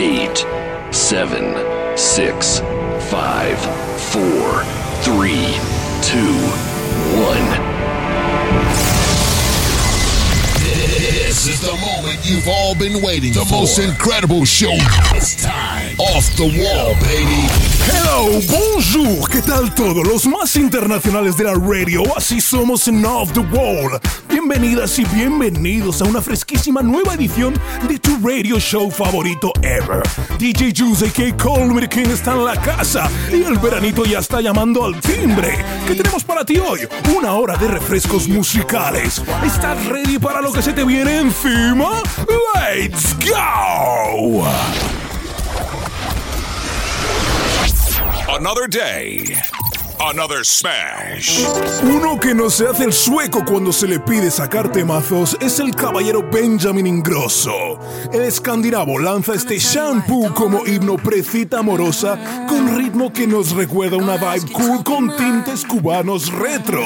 eight, seven, six, five, four, three, two, one. This is the moment you've all been waiting the for. The most incredible show. It's time. Off the wall, baby. Hello, bonjour, ¿qué tal todos los más internacionales de la radio? Así somos en Off the Wall. Bienvenidas y bienvenidos a una fresquísima nueva edición de radio show favorito ever. DJ Juice que Colmer King está en la casa y el veranito ya está llamando al timbre. ¿Qué tenemos para ti hoy? Una hora de refrescos musicales. ¿Estás ready para lo que se te viene encima? ¡Let's go! Another day. Another smash. Uno que no se hace el sueco cuando se le pide sacar temazos es el caballero Benjamin Ingrosso. El escandinavo lanza este shampoo como himno precita amorosa con ritmo que nos recuerda una vibe cool con tintes cubanos retro.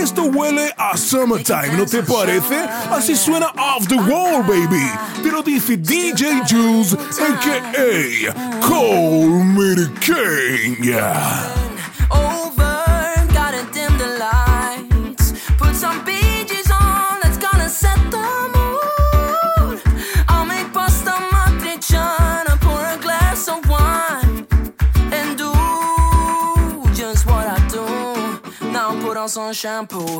Esto huele a summertime, ¿no te parece? Así suena off the wall, baby. Pero dice DJ Juice, a.k.a. Cole King. On shampoo.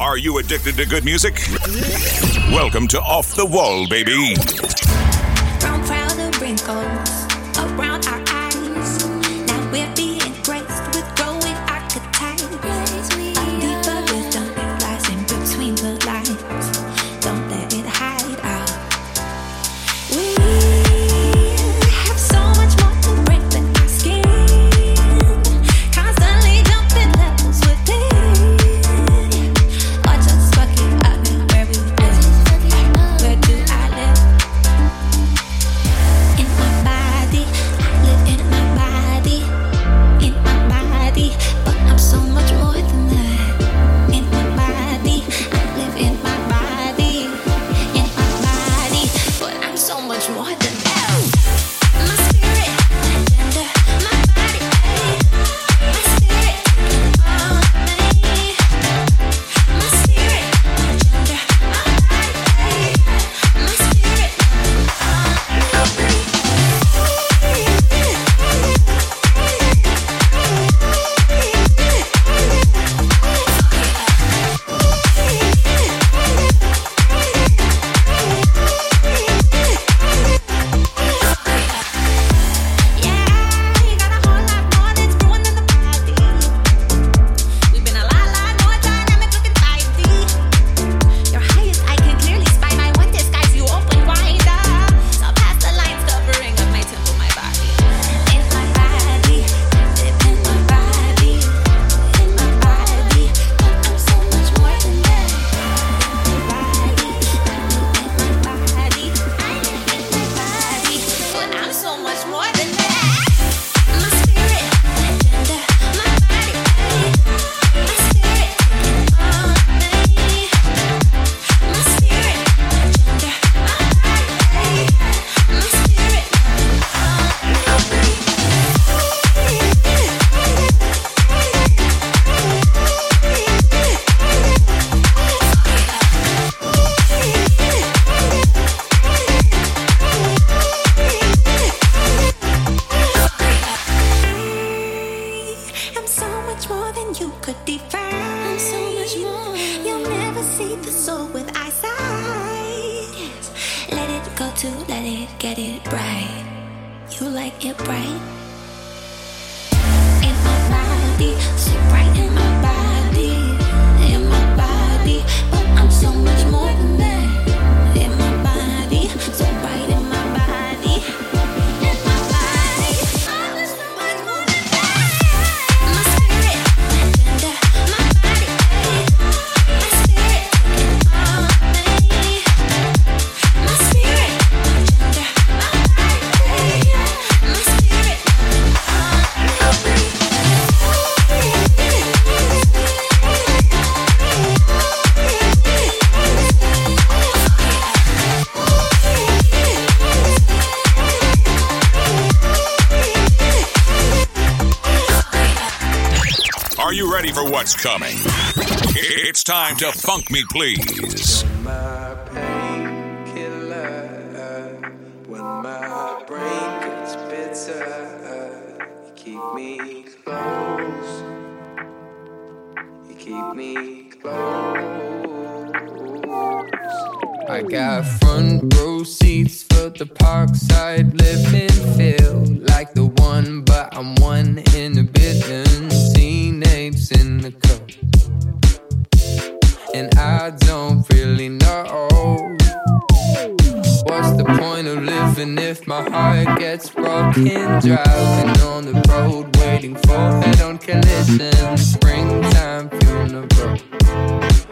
Are you addicted to good music? Welcome to Off the Wall, baby. It's coming. It's time to funk me, please. My pain killer, when my brain gets bitter, you keep me close. You keep me close. I got front row seats for the parkside living. Feel like the one, but I'm one in the business. heart's broken, driving on the road, waiting for head on collision. Springtime funeral.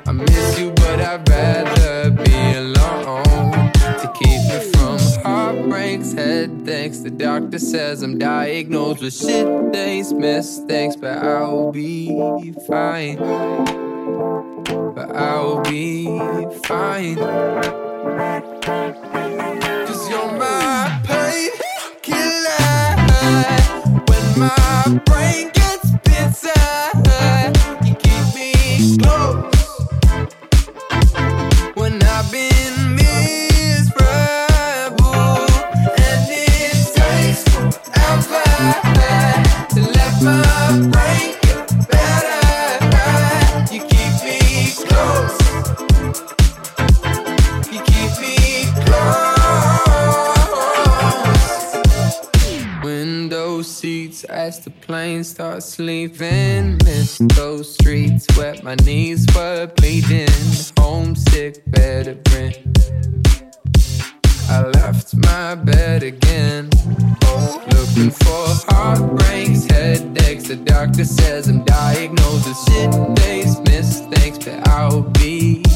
I miss you, but I'd rather be alone to keep me from heartbreaks, headaches. The doctor says I'm diagnosed with shit days, mistakes, but I'll be fine. But I'll be fine. my brain. brain starts sleeping. Miss those streets where my knees were bleeding. Homesick better veteran. I left my bed again. Looking for heartbreaks, headaches. The doctor says I'm diagnosed with shit days, mistakes, but I'll be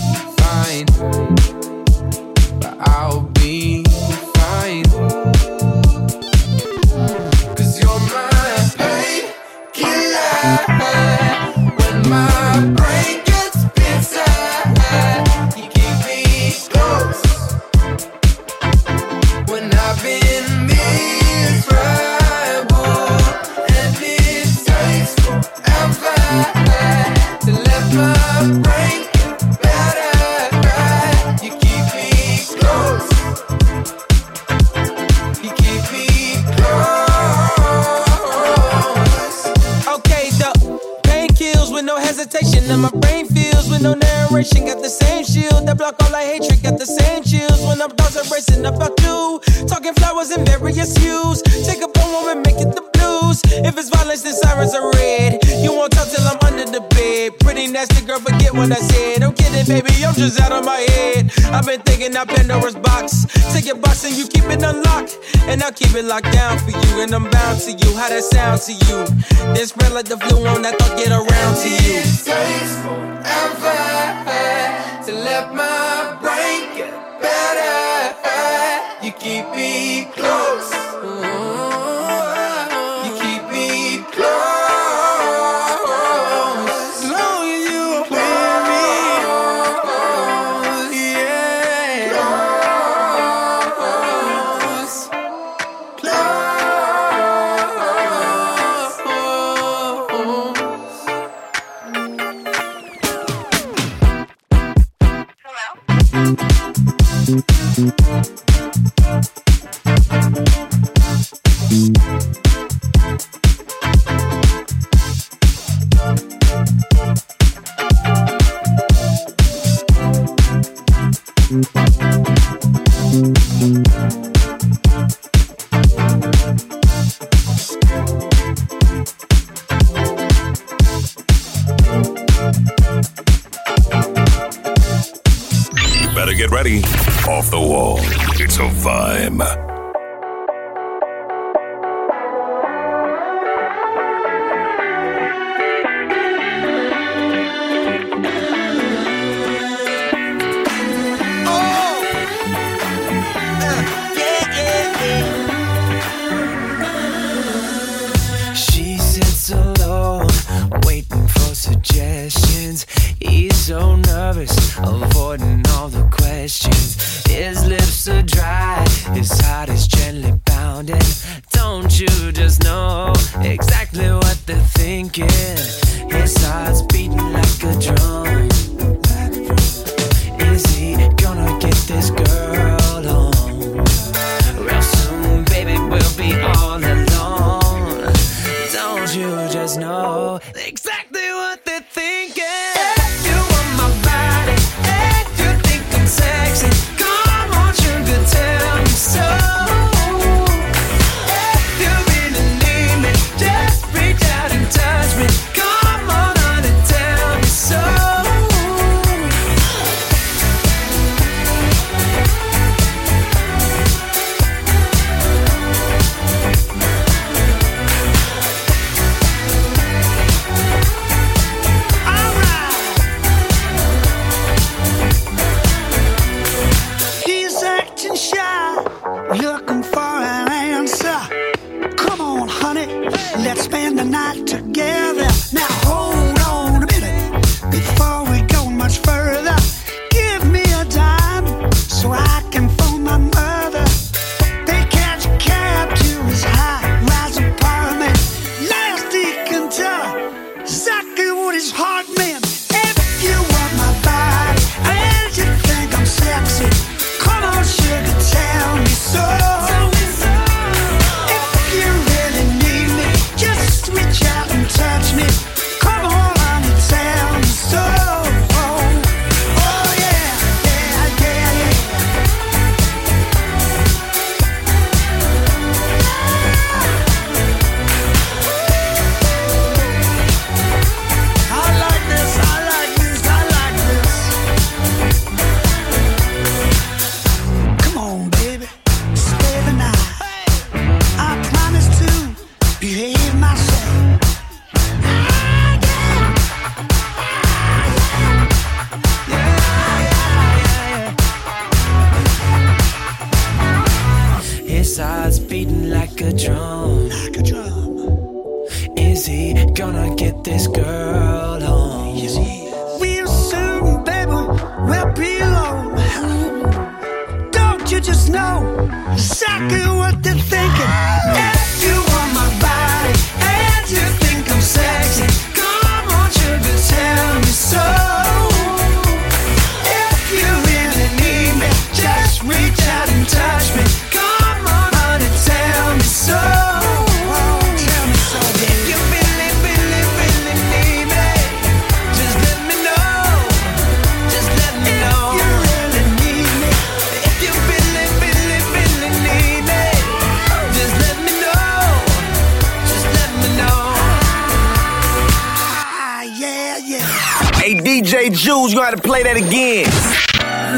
Jules, you gotta play that again.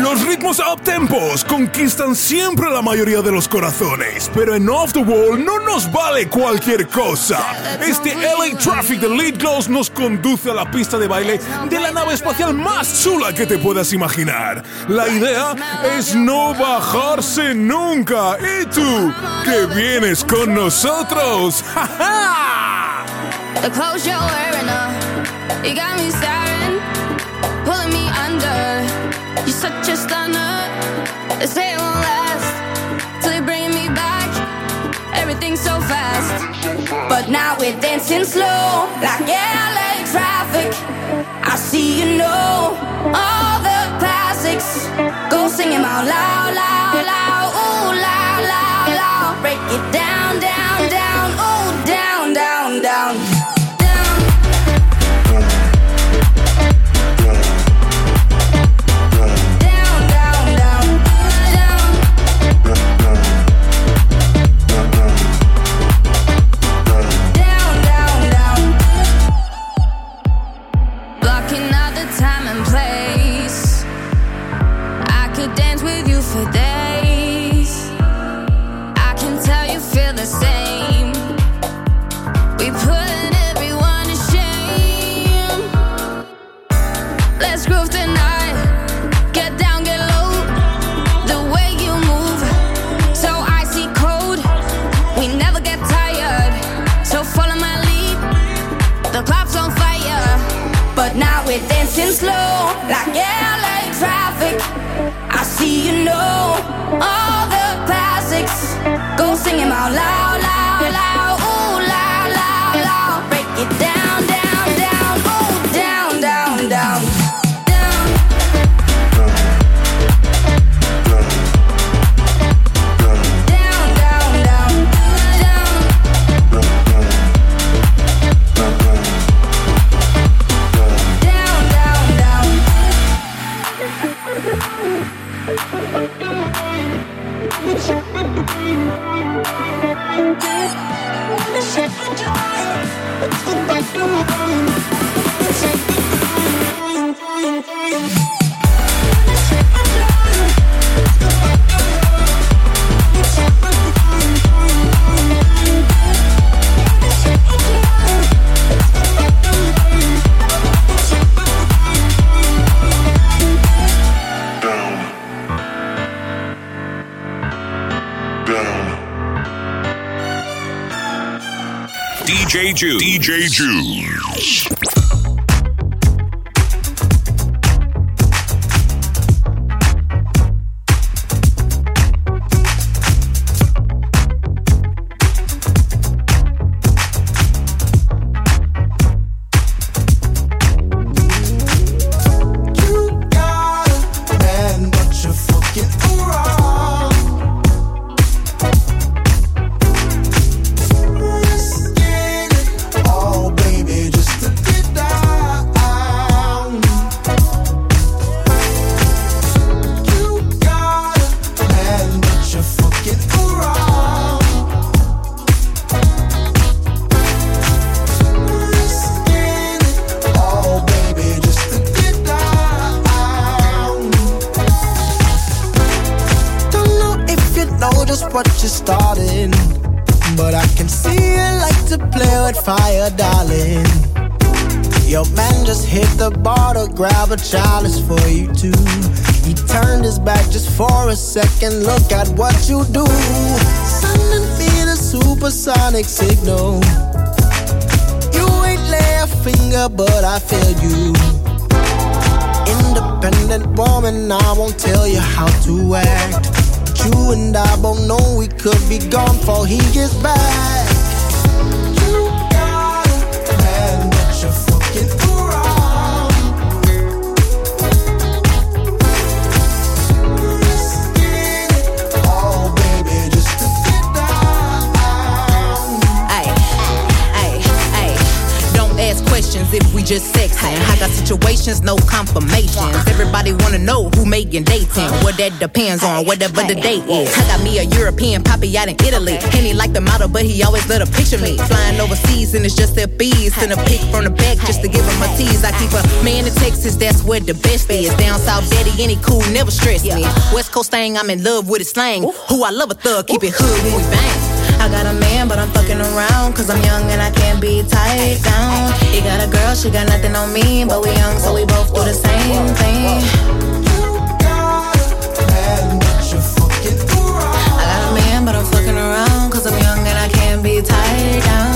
Los ritmos uptempos conquistan siempre la mayoría de los corazones, pero en Off the Wall no nos vale cualquier cosa. Este LA Traffic de Lead Gloss nos conduce a la pista de baile de la nave espacial más chula que te puedas imaginar. La idea es no bajarse nunca. ¿Y tú? ¿Que vienes con nosotros? ¡Ja, ja! You're such a stunner. They say it won't last till you bring me back. Everything's so fast, but now we're dancing slow like LA traffic. I see you know all the classics. Go sing them out loud, loud. Out loud, DJ Juice. Grab a chalice for you too. He turned his back just for a second. Look at what you do. Sending me the supersonic signal. You ain't lay a finger, but I feel you independent woman, I won't tell you how to act. But you and I both know we could be gone before he gets back. Just sexing. I got situations, no confirmations. Everybody wanna know who making dating. What that depends on, whatever the date is. I got me a European poppy out in Italy. And he like the model, but he always let her picture me. Flying overseas and it's just their bees. Send a pic from the back just to give him a tease. I keep a man in Texas, that's where the best is. Down south, daddy, any cool, never stress me. West Coast thing, I'm in love with his slang. Who I love a thug, keep it hood when we bang. I got a man, but I'm fucking around. Cause I'm young and I can't be tied down. He got a girl, she got nothing on me. But we young, so we both do the same thing. I got a man, but I'm fucking around. Cause I'm young and I can't be tied down.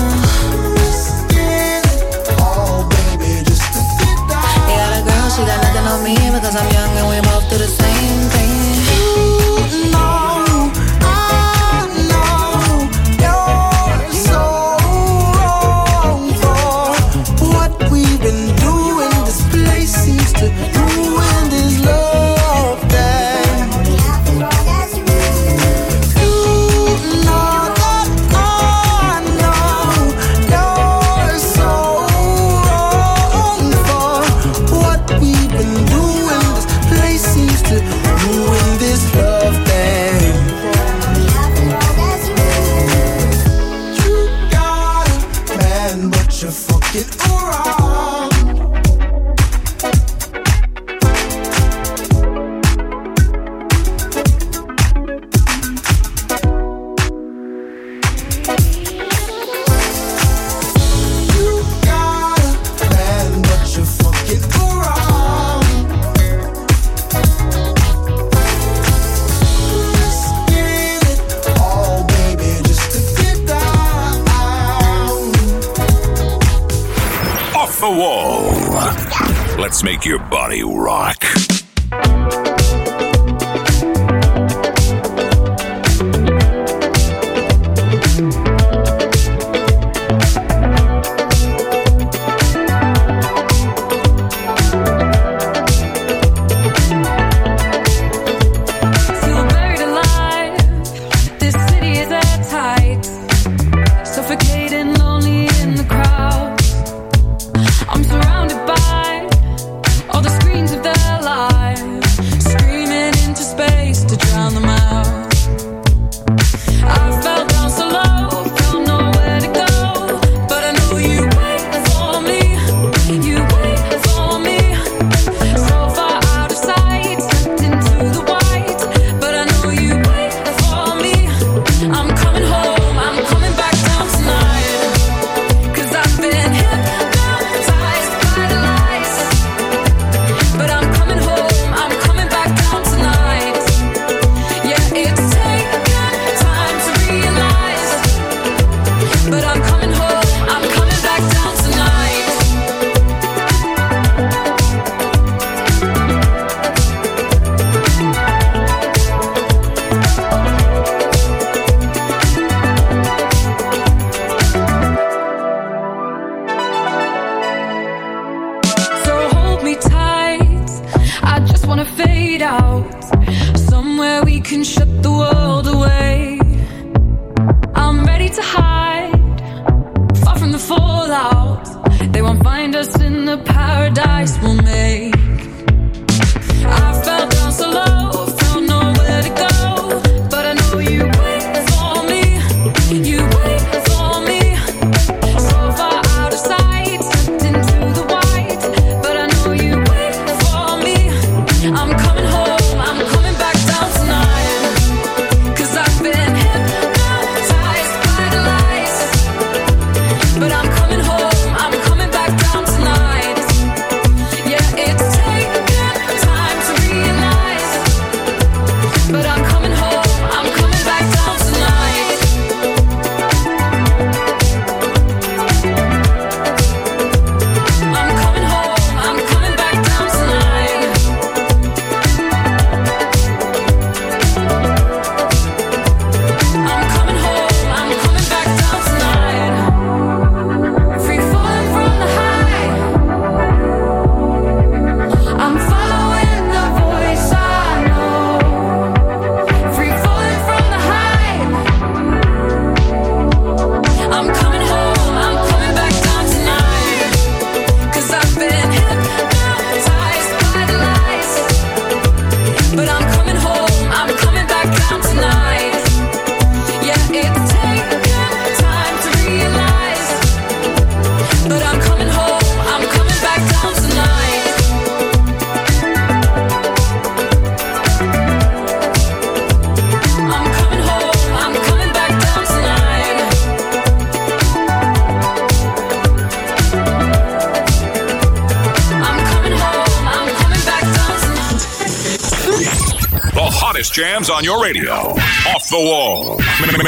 on your radio. Off the wall.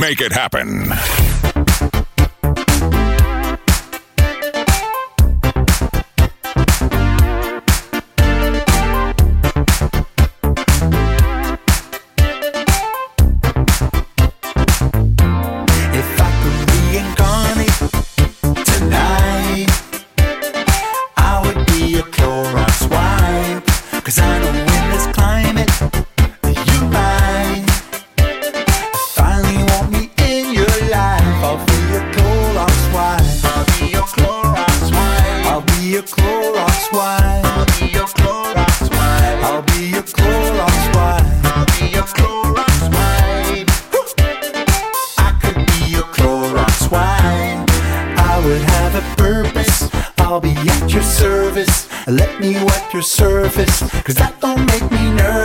Make it happen. another purpose. I'll be at your service. Let me wet your surface, cause that don't make me nervous.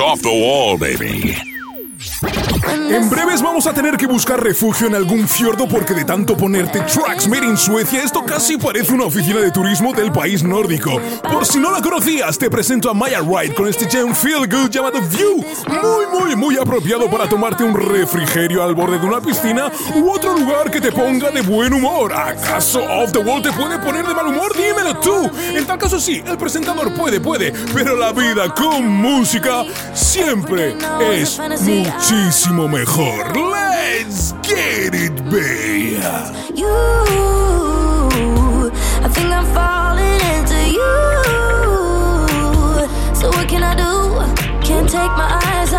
Off the wall, baby. En breves vamos a tener que buscar refugio en algún fiordo porque de tanto ponerte tracks made in Suecia, esto casi parece una oficina de turismo del país nórdico. Por si no la conocías, te presento a Maya Wright con este gem feel good llamado View. Muy, muy, muy apropiado para tomarte un refrigerio al borde de una piscina u otro lugar que te ponga de buen humor. ¿Acaso Off the Wall te puede poner de mal humor? Dímelo tú. En tal caso sí, el presentador puede, puede, pero la vida con música siempre es muchísimo mejor. Let's get it. You, I think I'm falling into you. So what can I do? Can't take my eyes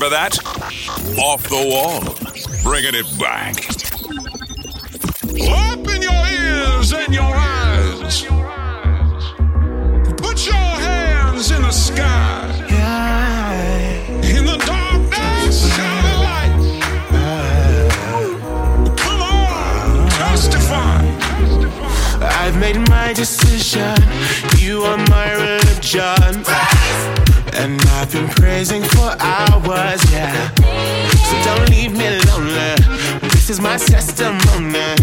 Remember that? Off the wall. Bringing it back. Open your ears and your eyes. Put your hands in the sky. In the darkness, shine a light. Come on, testify. I've made my decision. You are my religion. And I've been praising for hours, yeah. So don't leave me lonely. This is my testimony.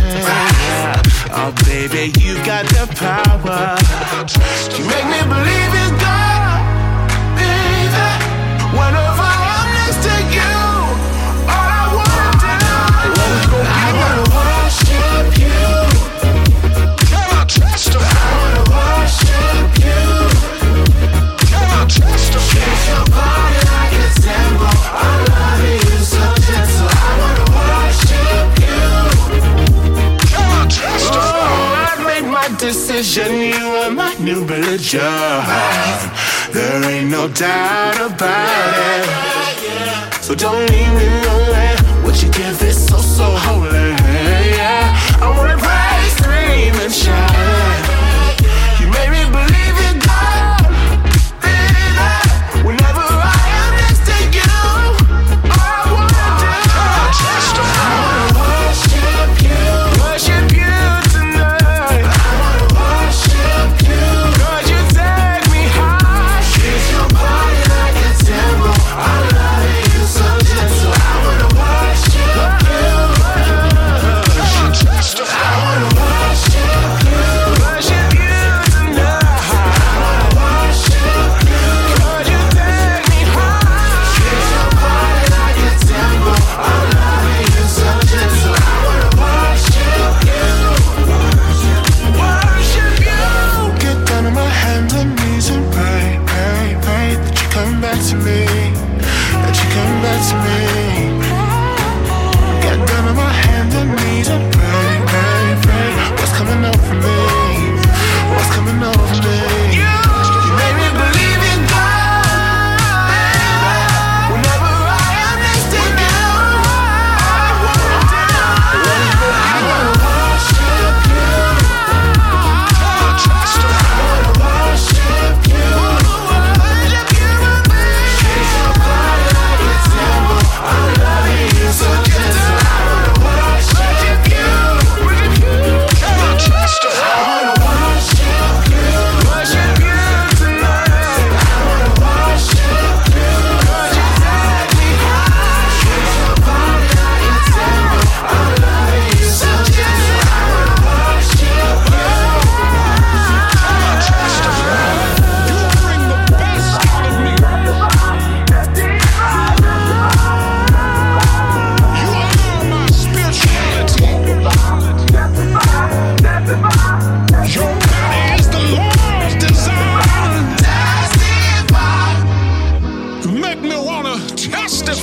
Oh, baby, you got the power. You make me believe in God, decision. You are my new religion. There ain't no doubt about it. So don't leave me lonely. What you give is so so holy. Yeah, I wanna praise, scream and shout. Do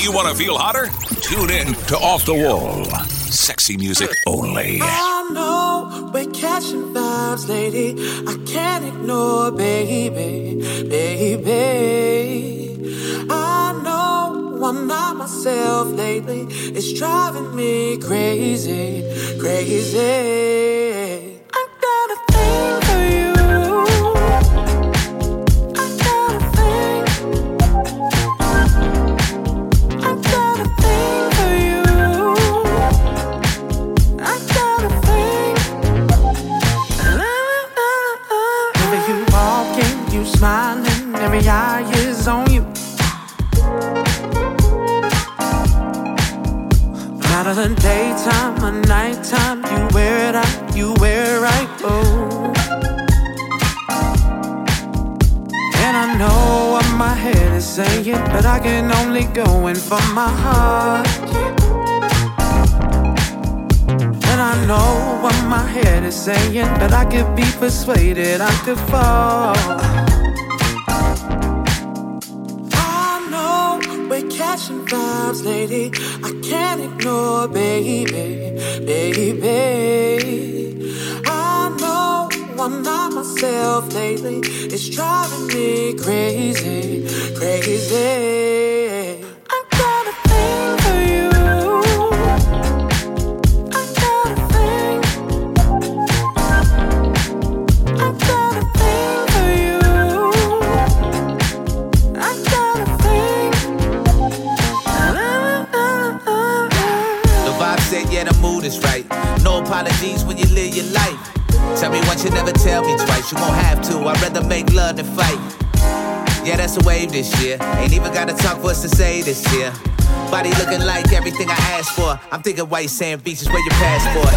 you want to feel hotter? Tune in to Off the Wall. Sexy music only. I know we're catching vibes, lady. I can't ignore, baby, baby. I know I'm not myself lately. It's driving me crazy, crazy. Daytime or nighttime, you wear it out, you wear it right. Oh. And I know what my head is saying, but I can only go in for my heart. And I know what my head is saying, but I could be persuaded I could fall. Catching vibes, lady. I can't ignore, baby, baby. I know I'm not myself lately. It's driving me crazy, crazy. When you live your life. Tell me once, you never tell me twice. You won't have to. I'd rather make love than fight. Yeah, that's a wave this year. Ain't even gotta talk for us to say this here. Body looking like everything I asked for. I'm thinking white sand beaches, where your passport?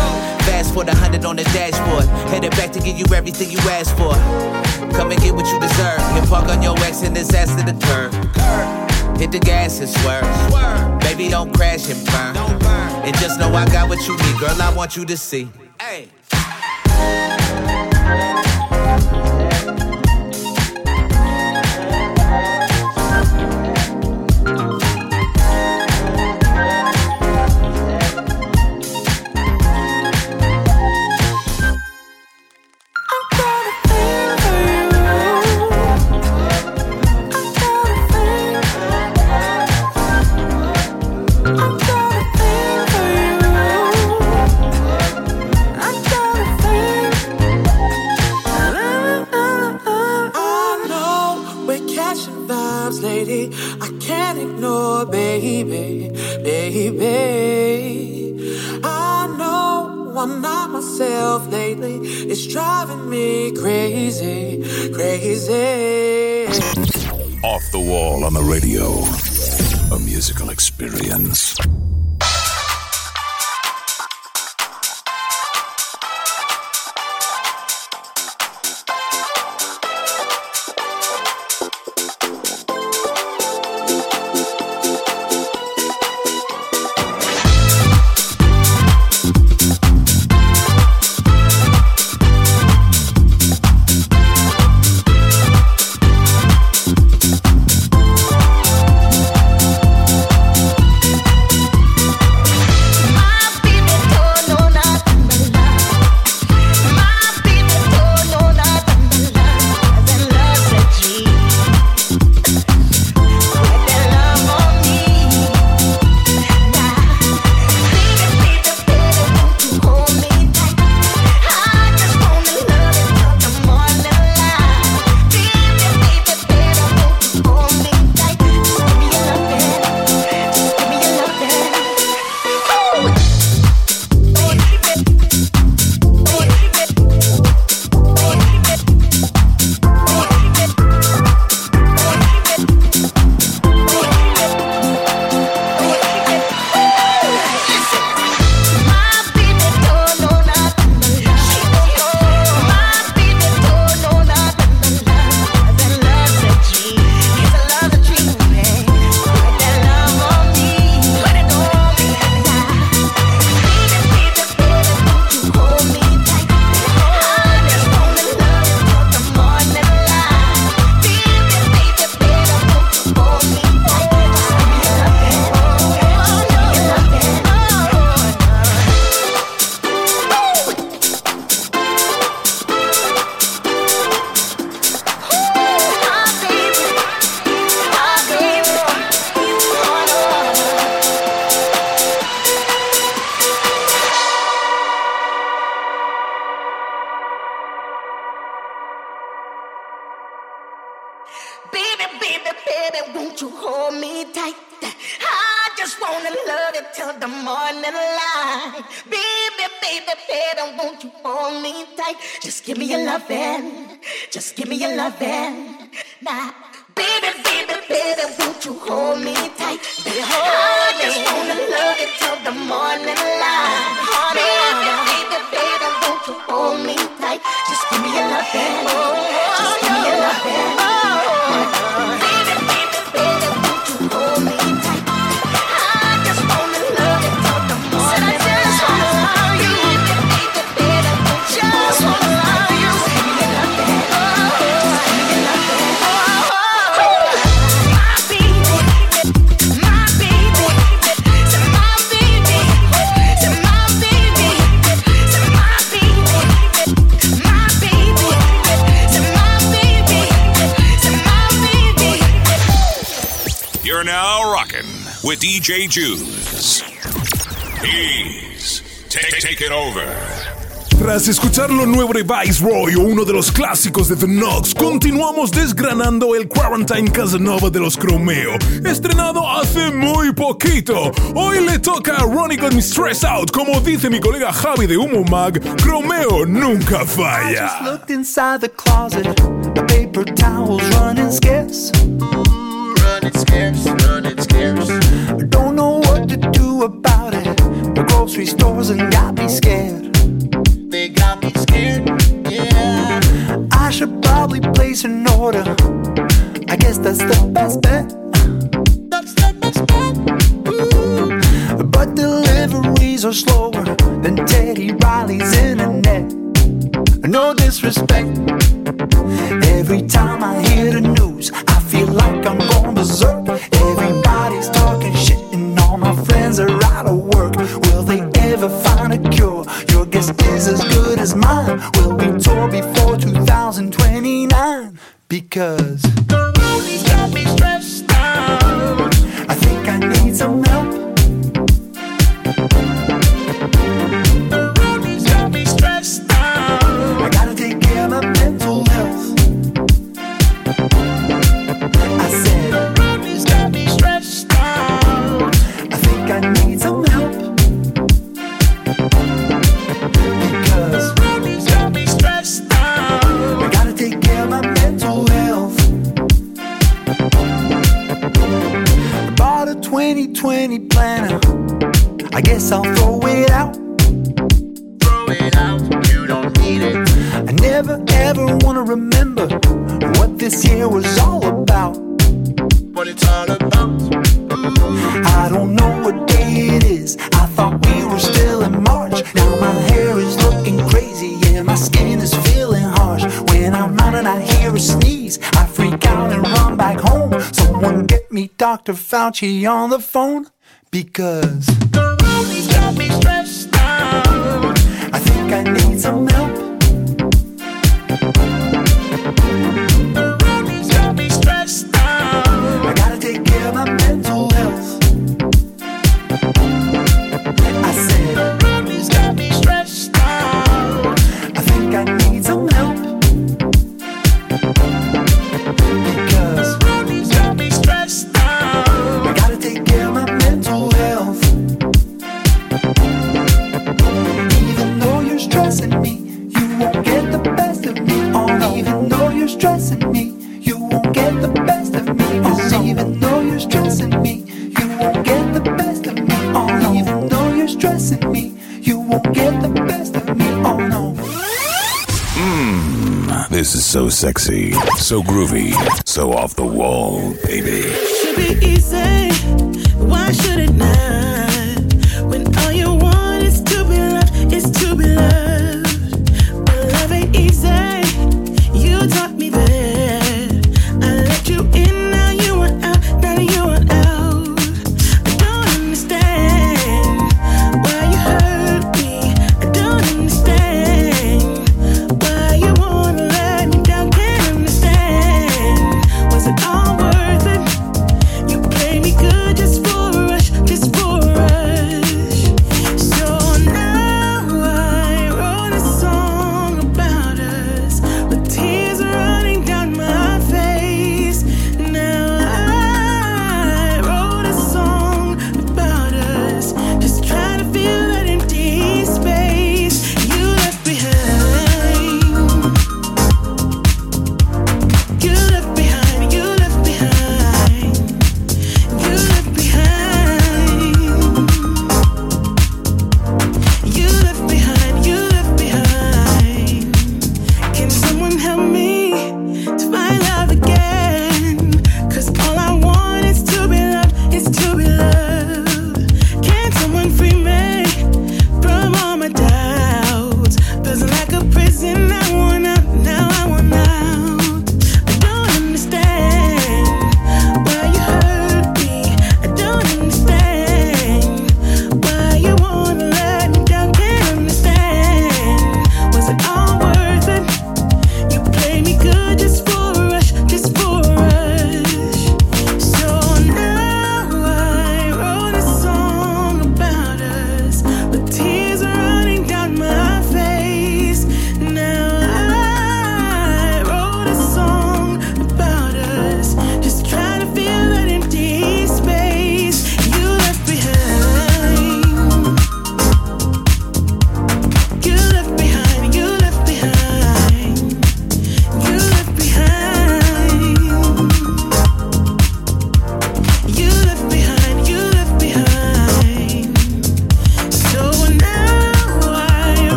Fast for the hundred on the dashboard. Headed back to give you everything you asked for. Come and get what you deserve. You park on your ex and disaster the curb. Hit the gas and swerve. Baby, don't crash and burn. Don't burn. And just know I got what you need, girl. I want you to see. Hey. Myself lately. It's driving me crazy, crazy. Off the wall on the radio. A musical experience. Just give me your lovin'. Now, baby, baby, baby, won't you hold me tight? Baby, hold DJ Juice. He's take, take it over. Tras escuchar lo nuevo de Viceroy o uno de los clásicos de The Knox, continuamos desgranando el Quarantine Casanova de los Cromeo, estrenado hace muy poquito. Hoy le toca a Ronnie Got Me Stressed Out, como dice mi colega Javi de Humo Mag, Cromeo nunca Just falla. looked inside the closet. The paper towels running scarce. Running scarce, running scarce. Grocery stores and got me scared. They got me scared, yeah. I should probably place an order. I guess that's the best bet. That's the best bet. Ooh. But deliveries are slower than Teddy Riley's internet. No disrespect. Every time I hear the news, I feel like I'm going berserk. Will they ever find a cure? Your guess is as good as mine. Will we tour before 2029? Because the roadie's got me stressed out. I think I need some help. 2020 planner. I guess I'll throw it out. Throw it out, you don't need it. I never ever wanna remember what this year was all about. What it's all about. I don't know what day it is. I thought we were still in March. Now my hair is looking crazy, yeah, my skin is feeling harsh. When I'm out and I hear a sneeze, me Dr. Fauci on the phone because the roadie's got me stressed out. I think I need some help. So sexy, so groovy, so off the wall, baby. should be easy. Why should it not?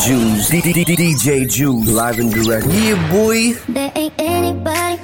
Juice. DJ Juice. live and direct. Yeah, boy. There ain't anybody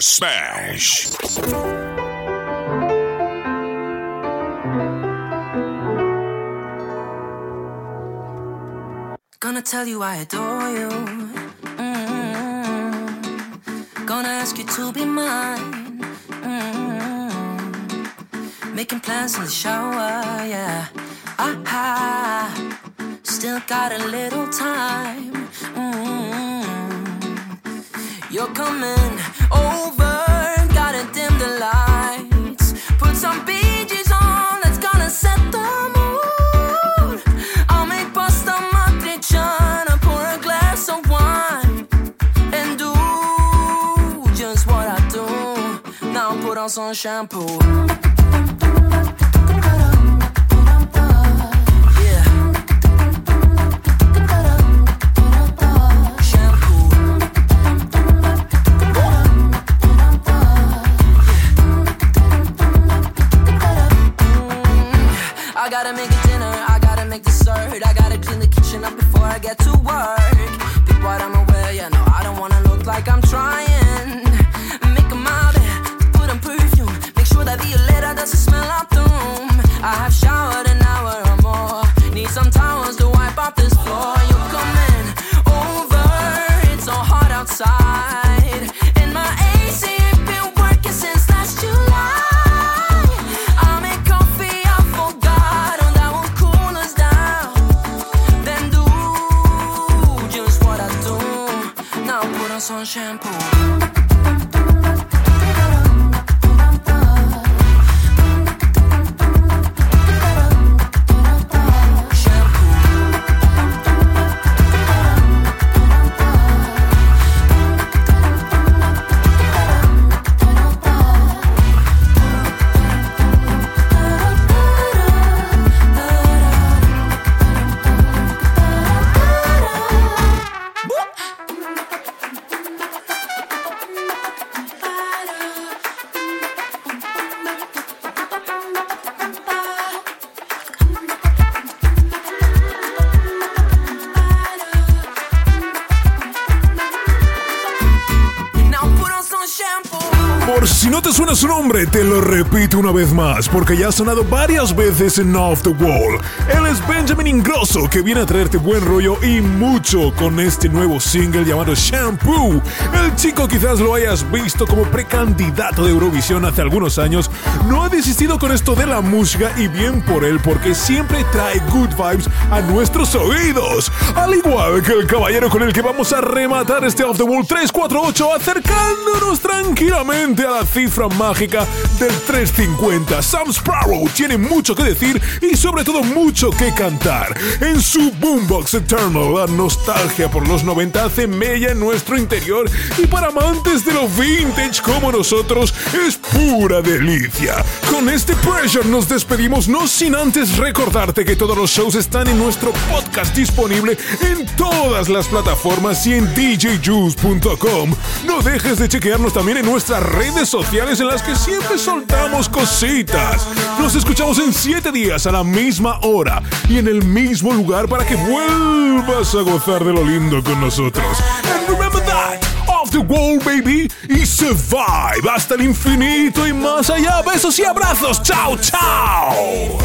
smash. Gonna tell you I adore you. Mm. Gonna ask you to be mine. Mm. Making plans in the shower, yeah. Ah, still got a little time. Mm. You're coming Now put on some shampoo. Te lo repito una vez más, porque ya ha sonado varias veces en Off the Wall. Él es Benjamin Ingrosso, que viene a traerte buen rollo y mucho con este nuevo single llamado Shampoo. El chico quizás lo hayas visto como precandidato de Eurovisión hace algunos años. No ha desistido con esto de la música y bien por él, porque siempre trae good vibes a nuestros oídos. Al igual que el caballero con el que vamos a rematar este Off the Wall 348, acercándonos tranquilamente a la cifra mágica del 350. Sam Sparrow tiene mucho que decir y sobre todo mucho que cantar. En su Boombox Eternal, la nostalgia por los 90 hace mella en nuestro interior y para amantes de lo vintage como nosotros es pura delicia. Con este Pressure nos despedimos no sin antes recordarte que todos los shows están en nuestro podcast disponible en todas las plataformas y en djjuice.com. No dejes de chequearnos también en nuestras redes sociales en las que siempre soltamos cositas. Nos escuchamos en 7 días a la misma hora y en el mismo lugar para que vuelvas a gozar de lo lindo con nosotros. And remember that, off the wall, baby, y survive hasta el infinito y más allá. Besos y abrazos. Chao, chao.